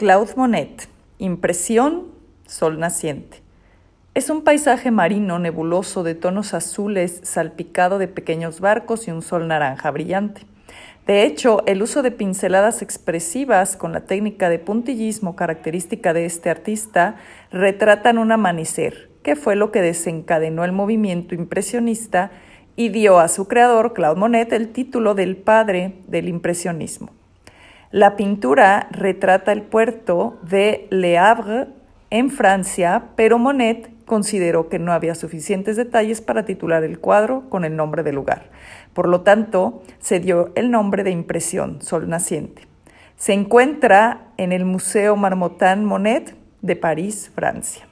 Claude Monet, Impresión, Sol Naciente. Es un paisaje marino nebuloso de tonos azules salpicado de pequeños barcos y un sol naranja brillante. De hecho, el uso de pinceladas expresivas con la técnica de puntillismo característica de este artista retratan un amanecer, que fue lo que desencadenó el movimiento impresionista y dio a su creador, Claude Monet, el título del padre del impresionismo. La pintura retrata el puerto de Le Havre en Francia, pero Monet consideró que no había suficientes detalles para titular el cuadro con el nombre del lugar. Por lo tanto, se dio el nombre de impresión, Sol Naciente. Se encuentra en el Museo Marmottan Monet de París, Francia.